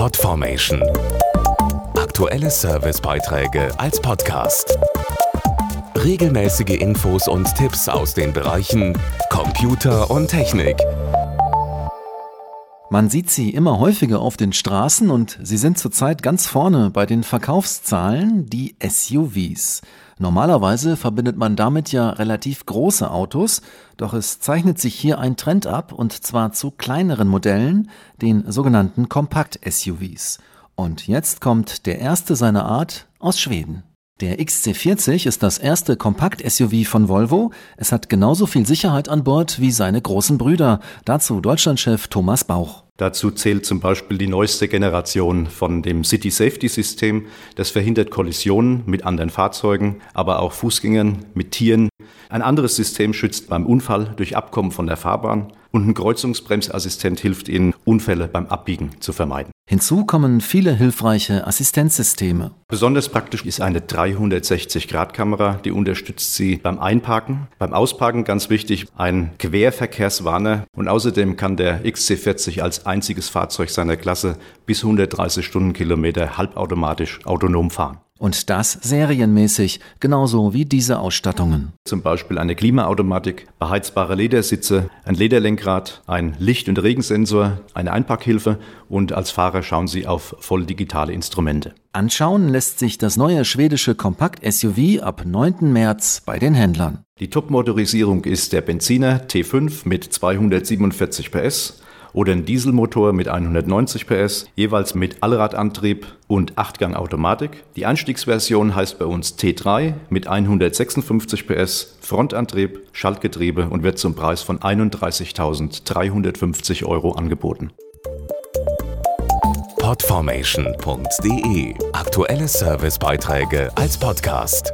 Podformation. Aktuelle Servicebeiträge als Podcast. Regelmäßige Infos und Tipps aus den Bereichen Computer und Technik. Man sieht sie immer häufiger auf den Straßen und sie sind zurzeit ganz vorne bei den Verkaufszahlen, die SUVs. Normalerweise verbindet man damit ja relativ große Autos, doch es zeichnet sich hier ein Trend ab und zwar zu kleineren Modellen, den sogenannten Kompakt-SUVs. Und jetzt kommt der erste seiner Art aus Schweden. Der XC40 ist das erste Kompakt-SUV von Volvo. Es hat genauso viel Sicherheit an Bord wie seine großen Brüder. Dazu Deutschlandchef Thomas Bauch. Dazu zählt zum Beispiel die neueste Generation von dem City Safety System. Das verhindert Kollisionen mit anderen Fahrzeugen, aber auch Fußgängern, mit Tieren. Ein anderes System schützt beim Unfall durch Abkommen von der Fahrbahn und ein Kreuzungsbremsassistent hilft Ihnen, Unfälle beim Abbiegen zu vermeiden. Hinzu kommen viele hilfreiche Assistenzsysteme. Besonders praktisch ist eine 360-Grad-Kamera, die unterstützt Sie beim Einparken, beim Ausparken ganz wichtig, ein Querverkehrswarner und außerdem kann der XC40 als einziges Fahrzeug seiner Klasse bis 130 Stundenkilometer halbautomatisch autonom fahren. Und das serienmäßig, genauso wie diese Ausstattungen. Zum Beispiel eine Klimaautomatik, beheizbare Ledersitze, ein Lederlenkrad, ein Licht- und Regensensor, eine Einpackhilfe und als Fahrer schauen Sie auf voll digitale Instrumente. Anschauen lässt sich das neue schwedische Kompakt-SUV ab 9. März bei den Händlern. Die Top-Motorisierung ist der Benziner T5 mit 247 PS oder ein Dieselmotor mit 190 PS, jeweils mit Allradantrieb und 8-Gang-Automatik. Die Anstiegsversion heißt bei uns T3 mit 156 PS, Frontantrieb, Schaltgetriebe und wird zum Preis von 31.350 Euro angeboten. Podformation.de Aktuelle Servicebeiträge als Podcast.